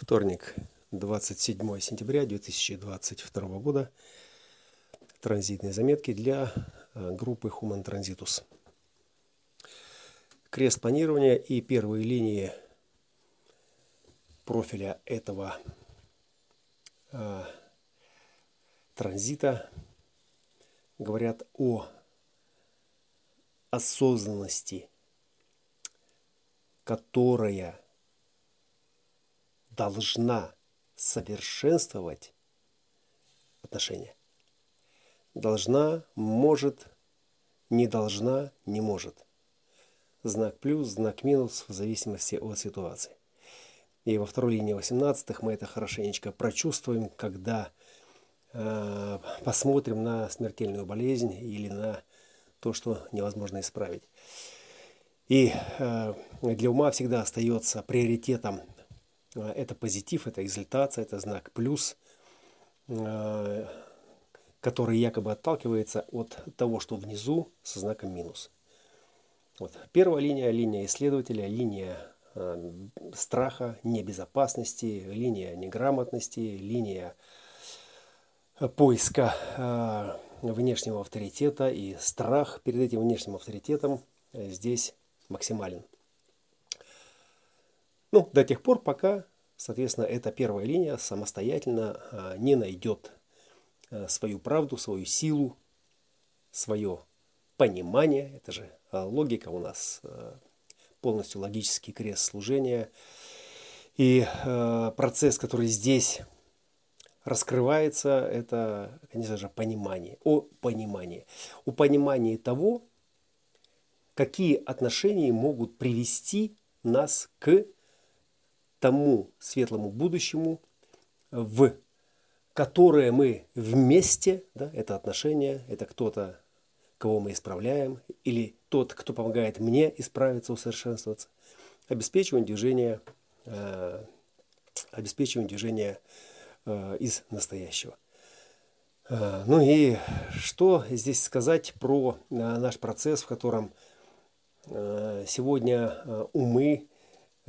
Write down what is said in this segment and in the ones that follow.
Вторник, 27 сентября 2022 года. Транзитные заметки для э, группы Human Transitus. Крест планирования и первые линии профиля этого э, транзита говорят о осознанности, которая должна совершенствовать отношения. Должна, может, не должна, не может. Знак плюс, знак минус в зависимости от ситуации. И во второй линии 18 мы это хорошенечко прочувствуем, когда э, посмотрим на смертельную болезнь или на то, что невозможно исправить. И э, для ума всегда остается приоритетом это позитив, это экзальтация, это знак плюс, а, который якобы отталкивается от того, что внизу со знаком минус. Вот. Первая линия – линия исследователя, линия э, страха, небезопасности, линия неграмотности, линия поиска э, внешнего авторитета и страх перед этим внешним авторитетом здесь максимален. Ну, до тех пор, пока, соответственно, эта первая линия самостоятельно а, не найдет а, свою правду, свою силу, свое понимание. Это же а, логика у нас, полностью логический крест служения. И процесс, который здесь раскрывается, это, конечно же, понимание. О понимании. О понимании того, какие отношения могут привести нас к тому светлому будущему, в которое мы вместе, да, это отношения, это кто-то, кого мы исправляем, или тот, кто помогает мне исправиться, усовершенствоваться, обеспечиваем движение, э, обеспечиваем движение э, из настоящего. Э, ну и что здесь сказать про э, наш процесс, в котором э, сегодня умы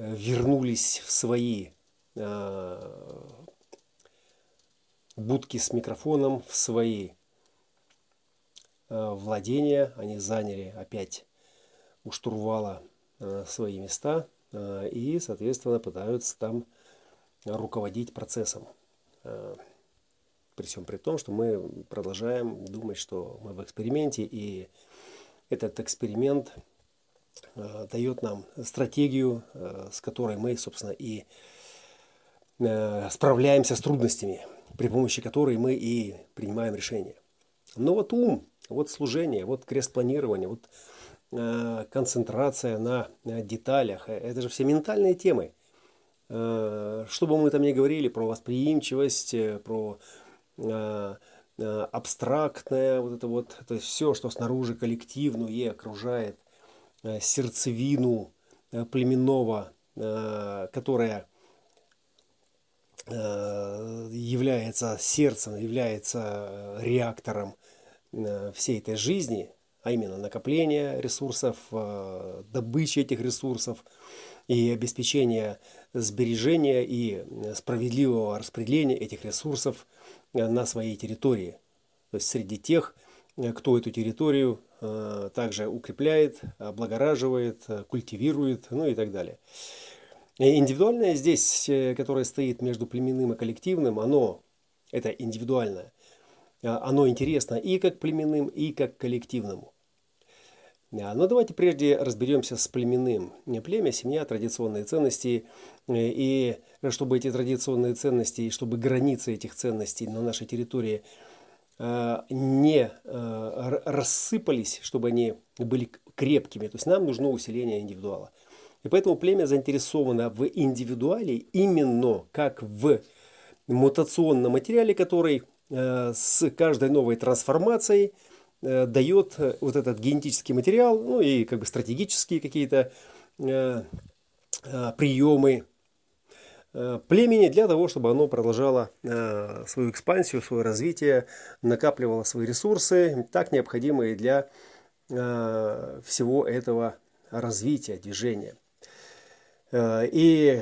вернулись в свои э, будки с микрофоном, в свои э, владения. Они заняли опять у штурвала свои места и, соответственно, пытаются там руководить процессом. При всем при том, что мы продолжаем думать, что мы в эксперименте, и этот эксперимент – Э, дает нам стратегию, э, с которой мы, собственно, и э, справляемся с трудностями, при помощи которой мы и принимаем решения. Но вот ум, вот служение, вот крест планирования, вот концентрация на деталях, это же все ментальные темы. Что бы мы там ни говорили про восприимчивость, про абстрактное, вот это вот, то есть все, что снаружи коллективное окружает – Э, сердцевину э, племенного, э, которая является сердцем, является реактором всей этой жизни, а именно накопление ресурсов, добыча этих ресурсов и обеспечение сбережения и справедливого распределения этих ресурсов на своей территории. То есть среди тех, кто эту территорию Э, также укрепляет, облагораживает, э, культивирует, ну и так далее. Индивидуальное здесь, э, которое стоит между племенным и коллективным, оно, это индивидуальное, оно интересно и как племенным, и как коллективному. Но давайте прежде разберемся с племенным. Племя, семья, традиционные ценности. И чтобы эти традиционные ценности, и чтобы границы этих ценностей на нашей территории – Э, не э, рассыпались, чтобы они были крепкими. То есть нам нужно усиление индивидуала. И поэтому племя заинтересовано в индивидуале именно как в мутационном материале, который э, с каждой новой трансформацией дает вот этот генетический материал, ну и как бы стратегические какие-то приемы Э, племени для того, чтобы оно продолжало э, свою экспансию, свое развитие, накапливало свои ресурсы, так необходимые для э, всего этого развития, движения. И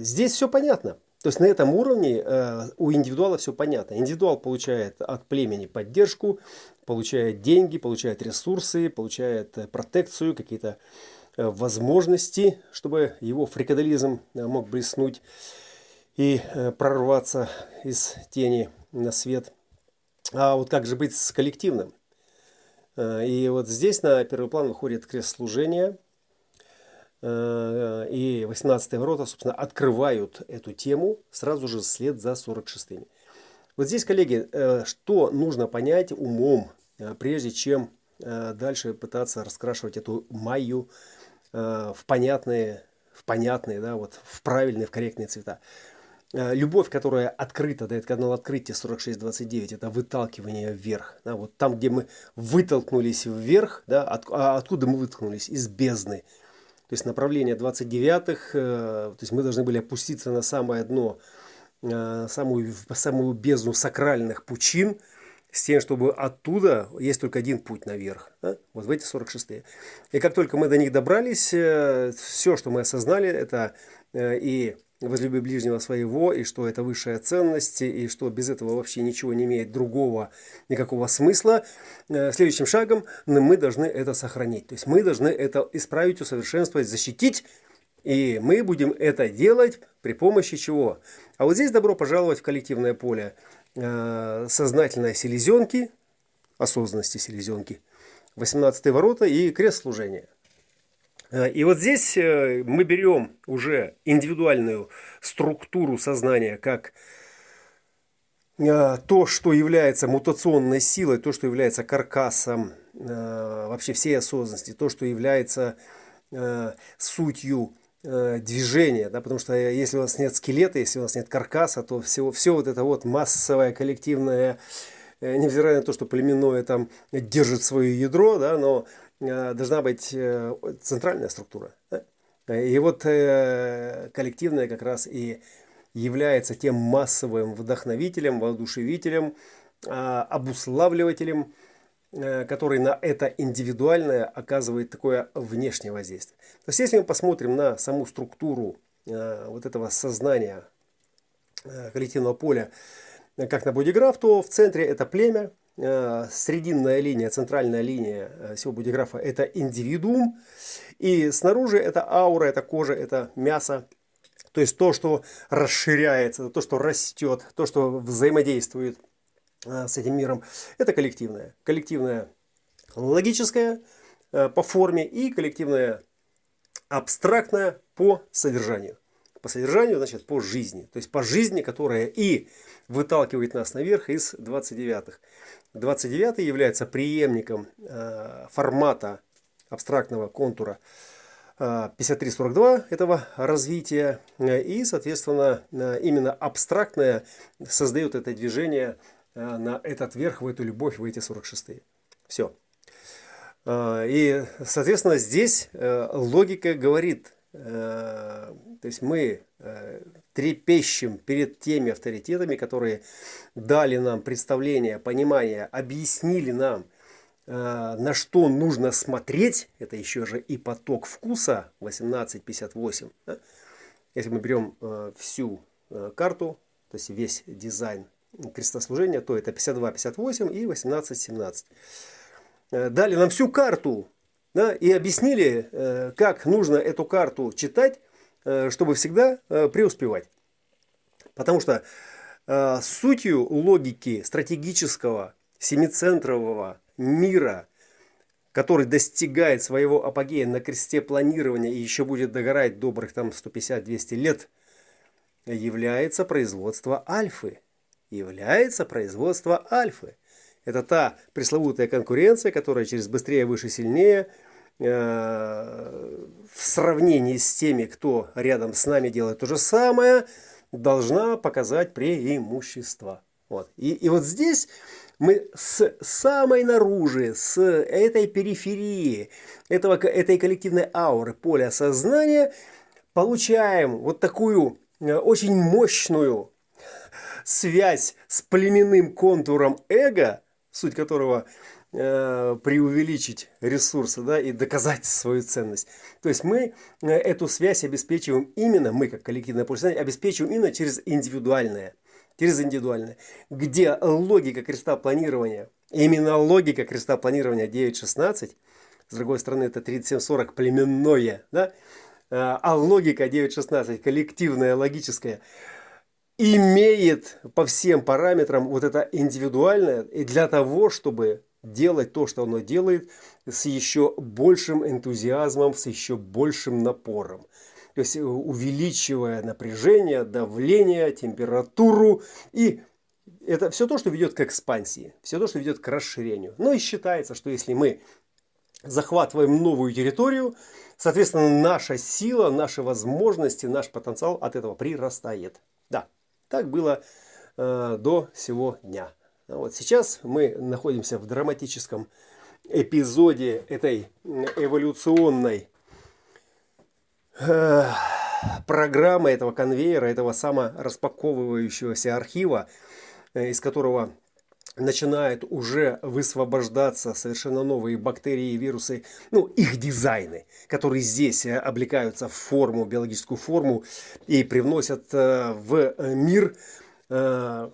здесь все понятно. То есть на этом уровне у индивидуала все понятно. Индивидуал получает от племени поддержку, получает деньги, получает ресурсы, получает протекцию, какие-то возможности, чтобы его фрикадализм мог блеснуть и прорваться из тени на свет. А вот как же быть с коллективным? Э, и вот здесь на первый план выходит крест служения. Э, и 18-е ворота, собственно, открывают эту тему сразу же вслед за 46-ми. Вот здесь, коллеги, э, что нужно понять умом, прежде чем дальше пытаться раскрашивать эту майю в понятные, в понятные, да, вот в правильные, в корректные цвета. Э, любовь, которая открыта, дает канал открытия 4629, это выталкивание вверх. Да, вот там, где мы вытолкнулись вверх, да, от, а откуда мы вытолкнулись? Из бездны. То есть направление 29-х, э, то есть мы должны были опуститься на самое дно, э, самую, самую бездну сакральных пучин, с тем, чтобы оттуда есть только один путь наверх. Да? Вот в эти 46-е. И как только мы до них добрались, все, что мы осознали, это и возлюби ближнего своего, и что это высшая ценность, и что без этого вообще ничего не имеет другого, никакого смысла. Э, следующим шагом мы должны это сохранить. То есть мы должны это исправить, усовершенствовать, защитить, и мы будем это делать при помощи чего? А вот здесь добро пожаловать в коллективное поле э, сознательной селезенки, осознанности селезенки, 18 ворота и крест служения. Э, и вот здесь э, мы берем уже индивидуальную структуру сознания как э, то, что является мутационной силой, то, что является каркасом вообще всей осознанности, то, что является сутью движения, да, потому что если у нас нет скелета, если у нас нет каркаса, то все, все вот это вот массовое, коллективное, невзирая на то, что племенное там держит свое ядро, да, но Э, должна быть э, центральная структура. И вот э, коллективная как раз и является тем массовым вдохновителем, воодушевителем, обуславливателем, который на это индивидуальное оказывает такое внешнее воздействие. То есть если мы посмотрим на саму структуру вот этого сознания коллективного поля, как на бодиграф, то в центре это племя, Э, срединная линия, центральная линия э, всего бодиграфа – это индивидуум. И снаружи это аура, это кожа, это мясо. То есть то, что расширяется, то, что растет, то, что взаимодействует э, с этим миром, это коллективное. Коллективное логическое по форме и коллективное абстрактное по содержанию. По содержанию, значит, по жизни. То есть по жизни, которая и выталкивает нас наверх из 29-х. 29 является преемником э, формата абстрактного контура 5342 э, этого развития. И, соответственно, э, именно абстрактное создает это движение на этот верх, в эту любовь, в эти 46-е. Все. И, соответственно, здесь логика говорит, то есть мы трепещем перед теми авторитетами, которые дали нам представление, понимание, объяснили нам, э, на что нужно смотреть. Это еще же и поток вкуса 1858. Да? Если мы берем э, всю э, карту, то есть весь дизайн крестослужения, то это 52, 58 и 18, 17. Дали нам всю карту да, и объяснили, как нужно эту карту читать, Э, чтобы всегда э, преуспевать. Потому что э, сутью логики стратегического семицентрового мира, который достигает своего апогея на кресте планирования и еще будет догорать добрых там 150-200 лет, является производство альфы. Является производство альфы. Это та пресловутая конкуренция, которая через быстрее, выше, сильнее – Э, в сравнении с теми, кто рядом с нами делает то же самое, должна показать преимущество. Вот. И, и вот здесь мы с самой наружи, с этой периферии, этого, этой коллективной ауры, поля сознания, получаем вот такую э, очень мощную связь с племенным контуром эго, суть которого – э, преувеличить ресурсы да, и доказать свою ценность. То есть мы э, эту связь обеспечиваем именно, мы как коллективное поле обеспечиваем именно через индивидуальное. Через индивидуальное. Где логика креста планирования, именно логика креста планирования 9.16, с другой стороны это 37.40 племенное, да, э, а логика 9.16 коллективная, логическая – имеет по всем параметрам вот это индивидуальное, и для того, чтобы делать то, что оно делает, с еще большим энтузиазмом, с еще большим напором. То есть э, увеличивая напряжение, давление, температуру и это все то, что ведет к экспансии, все то, что ведет к расширению. Ну и считается, что если мы захватываем новую территорию, соответственно, наша сила, наши возможности, наш потенциал от этого прирастает. Да, так было э, до сего дня. Вот сейчас мы находимся в драматическом эпизоде этой эволюционной э, программы, этого конвейера, этого самораспаковывающегося архива, э, из которого начинают уже высвобождаться совершенно новые бактерии и вирусы, ну, их дизайны, которые здесь э, облекаются в форму, биологическую форму и привносят э, в мир, э,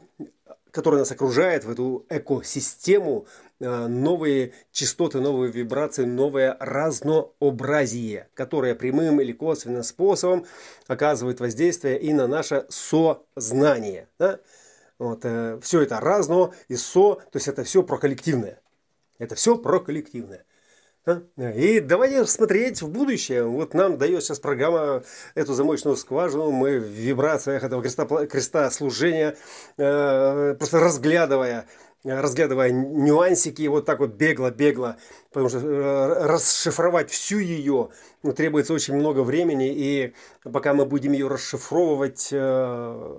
который нас окружает, в эту экосистему, новые частоты, новые вибрации, новое разнообразие, которое прямым или косвенным способом оказывает воздействие и на наше сознание. Да? Вот, э, все это разно, ИСО, то есть это все про коллективное. Это все про коллективное. И давайте смотреть в будущее. Вот нам дает сейчас программа эту замочную скважину. Мы в вибрациях этого креста, креста служения, э, просто разглядывая разглядывая нюансики, вот так вот бегло-бегло, потому что э, расшифровать всю ее требуется очень много времени, и пока мы будем ее расшифровывать, э,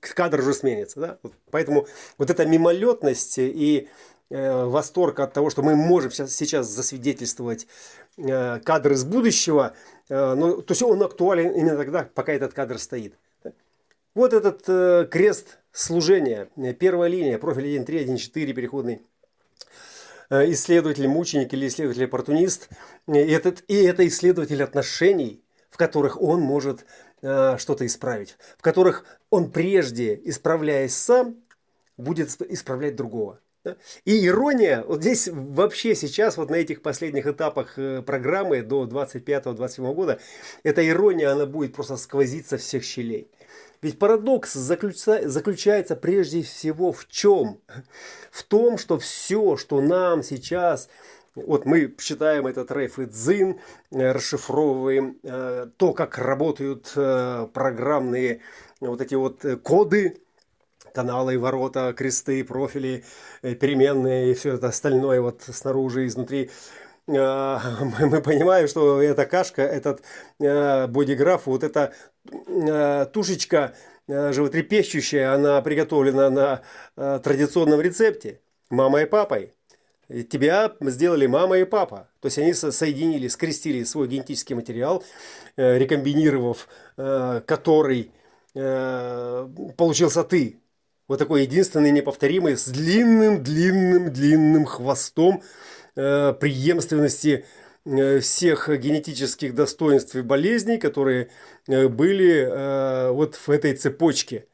кадр уже сменится. Да? Поэтому вот эта мимолетность и э, восторг от того, что мы можем сейчас засвидетельствовать кадр из будущего, ну, то есть он актуален именно тогда, пока этот кадр стоит. Вот этот крест служение, первая линия, профиль 1.3, 1.4, переходный э, исследователь, мученик или исследователь оппортунист. И, этот, и это исследователь отношений, в которых он может э, что-то исправить, в которых он прежде, исправляясь сам, будет исправлять другого. И ирония, вот здесь вообще сейчас, вот на этих последних этапах э, программы до 25-27 года, эта ирония, она будет просто сквозить со всех щелей. Ведь парадокс заключается прежде всего в чем? В том, что все, что нам сейчас вот мы читаем этот Рейф и Дзин, э, расшифровываем э, то, как работают э, программные вот эти вот коды, каналы, ворота, кресты, профили, переменные и все это остальное вот снаружи, изнутри. Мы понимаем, что эта кашка, этот бодиграф, вот эта Э, тушечка э, животрепещущая, она приготовлена на э, традиционном рецепте мамой и папой. Тебя сделали мама и папа. То есть они соединили, скрестили свой генетический материал, рекомбинировав который получился ты. Вот такой единственный, неповторимый, с длинным-длинным-длинным хвостом преемственности Э, всех генетических достоинств и болезней, которые э, были э, вот в этой цепочке.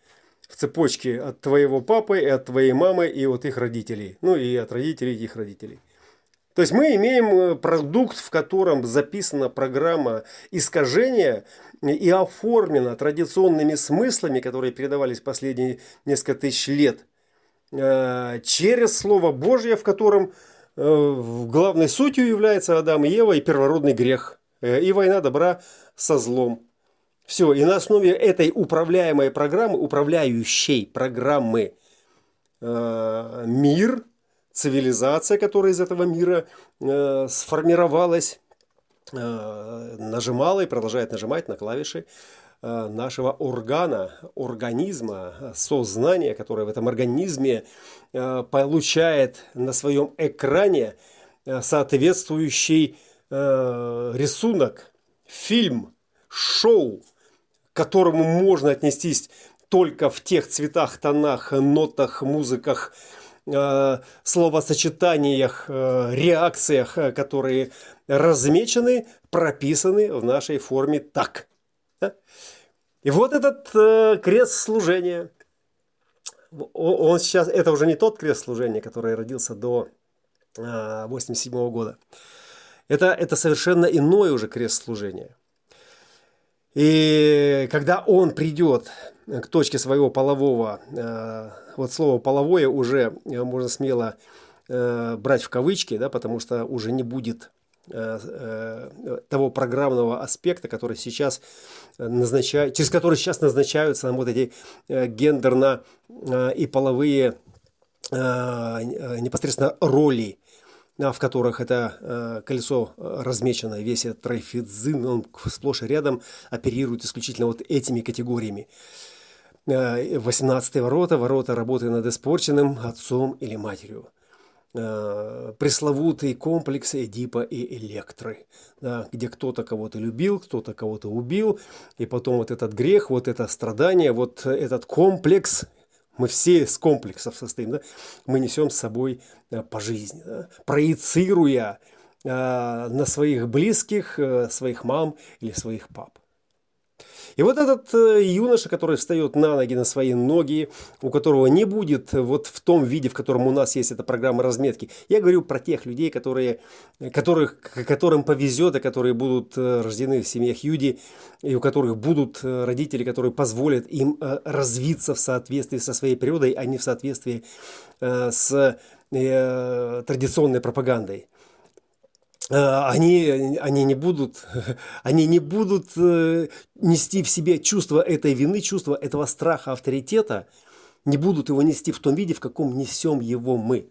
В цепочке от твоего папы, и от твоей мамы, и от их родителей. Ну и от родителей их родителей. То есть мы имеем продукт, в котором записана программа искажения и оформлена традиционными смыслами, которые передавались последние несколько тысяч лет, через Слово Божье, в котором Э, главной сутью является Адам и Ева и первородный грех, э, и война добра со злом. Все, и на основе этой управляемой программы, управляющей программы э, мир, цивилизация, которая из этого мира сформировалась, нажимала и продолжает нажимать на клавиши нашего органа, организма, сознания, которое в этом организме Э, получает на своем экране э, соответствующий э, рисунок, фильм, шоу, к которому можно отнестись только в тех цветах, тонах, нотах, музыках словосочетаниях, реакциях, которые размечены, прописаны в нашей форме так. И вот этот крест служения, он сейчас, это уже не тот крест служения, который родился до 87 года. Это, это совершенно иное уже крест служения. И когда он придет к точке своего полового, э, вот слово половое уже э, можно смело э, брать в кавычки, да, потому что уже не будет того программного аспекта, который сейчас назначают, через который сейчас назначаются вот эти гендерно и половые непосредственно роли в которых это э, колесо э, размечено, весь этот трайфидзин, он сплошь и рядом оперирует исключительно вот этими категориями. 18 э, ворота, ворота работы над испорченным отцом или матерью. Пресловутый комплекс Эдипа и Электры, да, где кто-то кого-то любил, кто-то кого-то убил, и потом вот этот грех, вот это страдание, вот этот комплекс мы все с комплексов состоим, да? мы несем с собой э, по жизни, да? проецируя э, на своих близких, э, своих мам или своих пап. И вот этот э, юноша, который встает на ноги, на свои ноги, у которого не будет вот в том виде, в котором у нас есть эта программа разметки. Я говорю про тех людей, которые, которых, которым повезет, и которые будут э, рождены в семьях Юди, и у которых будут э, родители, которые позволят им развиться в соответствии со своей природой, а не в соответствии с традиционной пропагандой. Э, они, они не будут, они не будут э, нести в себе чувство этой вины, чувство этого страха авторитета, не будут его нести в том виде, в каком несем его мы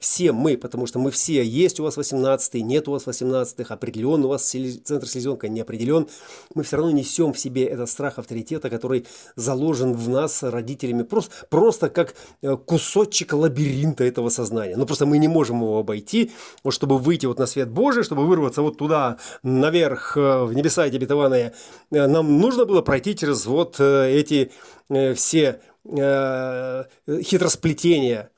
все мы, потому что мы все, есть у вас 18 нет у вас 18 определен у вас центр селезенка не определен, мы все равно несем в себе этот страх авторитета, который заложен в нас родителями, просто, просто как э, кусочек лабиринта этого сознания. Но просто мы не можем его обойти, вот чтобы выйти вот на свет Божий, чтобы вырваться вот туда, наверх, э, в небеса эти обетованные, э, нам нужно было пройти через вот эти все хитросплетения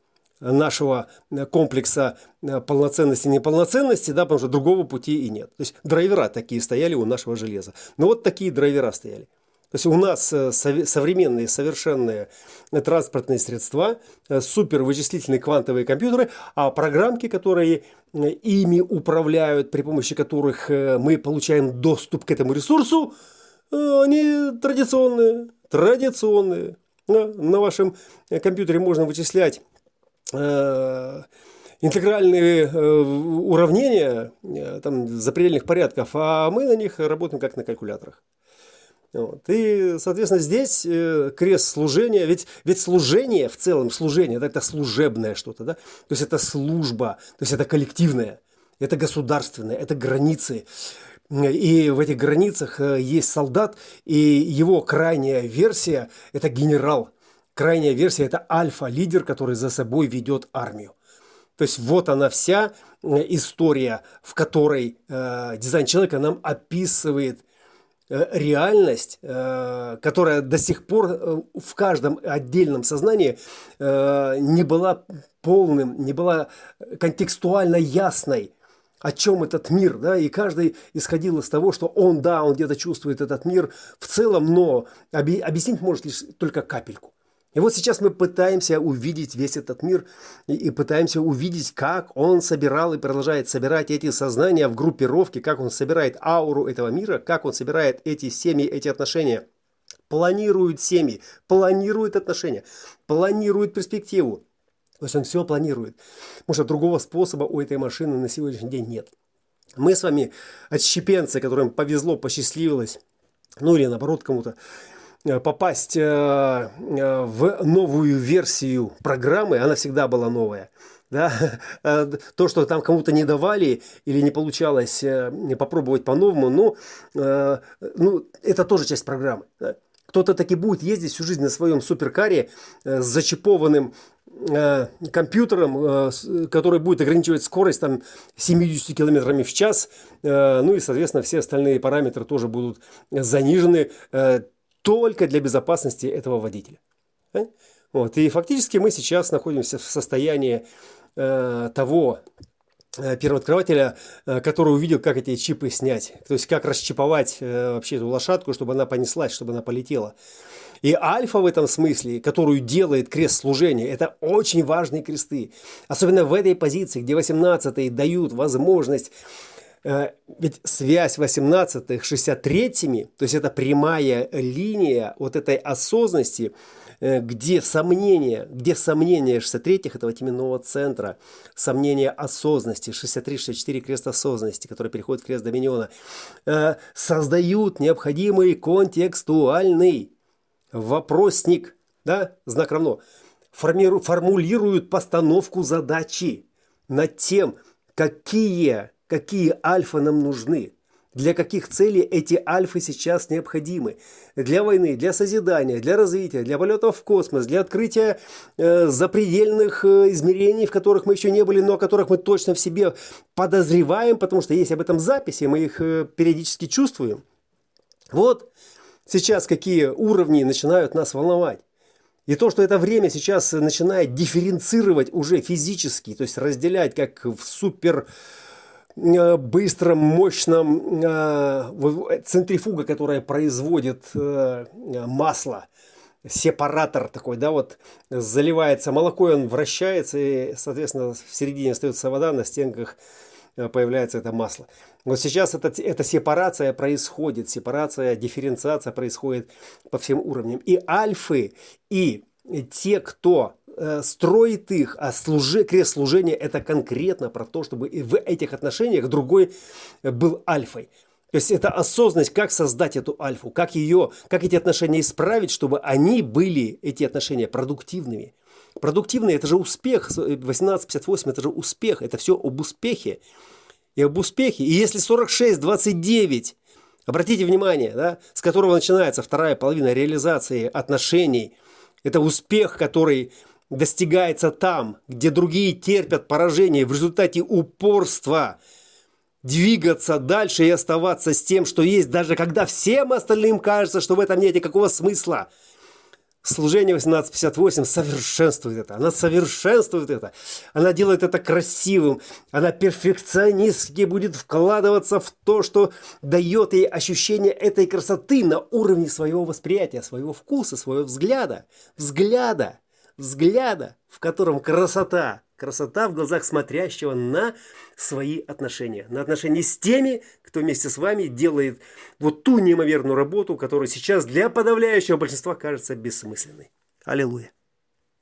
нашего э, комплекса э, полноценности и неполноценности, да, потому что другого пути и нет. То есть драйвера такие стояли у нашего железа. Но вот такие драйвера стояли. То есть у нас э, современные совершенные транспортные средства, супер вычислительные квантовые компьютеры, а программки, которые ими управляют, при помощи которых мы получаем доступ к этому ресурсу, они традиционные, традиционные. На вашем компьютере можно вычислять интегральные э, уравнения э, там, запредельных порядков, а мы на них работаем как на калькуляторах. Вот. И, соответственно, здесь крест служения, ведь, ведь служение в целом, служение, это, это служебное что-то, да? то есть это служба, то есть это коллективное, это государственное, это границы. И в этих границах есть солдат, и его крайняя версия – это генерал – Крайняя версия – это альфа-лидер, который за собой ведет армию. То есть вот она вся э, история, в которой э, дизайн человека нам описывает э, реальность, э, которая до сих пор э, в каждом отдельном сознании э, не была полным, не была контекстуально ясной о чем этот мир, да, и каждый исходил из того, что он, да, он где-то чувствует этот мир в целом, но объяснить может лишь только капельку. И вот сейчас мы пытаемся увидеть весь этот мир и, и пытаемся увидеть, как он собирал и продолжает собирать эти сознания в группировке, как он собирает ауру этого мира, как он собирает эти семьи, эти отношения. Планирует семьи, планирует отношения, планирует перспективу. То есть он все планирует. Потому что другого способа у этой машины на сегодняшний день нет. Мы с вами отщепенцы, которым повезло, посчастливилось, ну или наоборот кому-то попасть э, э, в новую версию программы, она всегда была новая. Да? То, что там кому-то не давали или не получалось попробовать по-новому, ну, ну, это тоже часть программы. Да? Кто-то таки будет ездить всю жизнь на своем суперкаре с зачипованным компьютером, который будет ограничивать скорость там 70 км в час, ну и, соответственно, все остальные параметры тоже будут занижены только для безопасности этого водителя. Вот. И фактически мы сейчас находимся в состоянии э, того э, первооткрывателя, э, который увидел, как эти чипы снять. То есть, как расчиповать э, вообще эту лошадку, чтобы она понеслась, чтобы она полетела. И альфа в этом смысле, которую делает крест служения, это очень важные кресты. Особенно в этой позиции, где 18-е дают возможность э, ведь связь 18-х 63-ми, то есть это прямая линия вот этой осознанности, э, где сомнения, где сомнения 63-х этого теменного центра, сомнения осознанности, 63-64 крест осознанности, который переходит в крест Доминиона, э, создают необходимый контекстуальный вопросник, да, знак равно, формиру, формулируют постановку задачи над тем, какие, какие альфа нам нужны, для каких целей эти альфы сейчас необходимы. Для войны, для созидания, для развития, для полетов в космос, для открытия э, запредельных э, измерений, в которых мы еще не были, но о которых мы точно в себе подозреваем, потому что есть об этом записи, мы их э, периодически чувствуем. Вот сейчас какие уровни начинают нас волновать. И то, что это время сейчас начинает дифференцировать уже физически, то есть разделять как в супер быстром, мощном э, центрифуга, которая производит э, масло, сепаратор такой, да, вот заливается молоко, и он вращается, и, соответственно, в середине остается вода, на стенках появляется это масло. Вот сейчас это, эта сепарация происходит, сепарация, дифференциация происходит по всем уровням. И альфы, и те, кто э, строит их, а служи, крест служения это конкретно про то, чтобы в этих отношениях другой был альфой. То есть это осознанность, как создать эту альфу, как ее, как эти отношения исправить, чтобы они были, эти отношения, продуктивными. Продуктивные – это же успех, 1858 – это же успех, это все об успехе и об успехе. И если 46-29, обратите внимание, да, с которого начинается вторая половина реализации отношений, это успех, который достигается там, где другие терпят поражение в результате упорства двигаться дальше и оставаться с тем, что есть, даже когда всем остальным кажется, что в этом нет никакого смысла – Служение 1858 совершенствует это. Она совершенствует это. Она делает это красивым. Она перфекционистски будет вкладываться в то, что дает ей ощущение этой красоты на уровне своего восприятия, своего вкуса, своего взгляда. Взгляда. Взгляда, в котором красота Красота в глазах смотрящего на свои отношения. На отношения с теми, кто вместе с вами делает вот ту неимоверную работу, которая сейчас для подавляющего большинства кажется бессмысленной. Аллилуйя.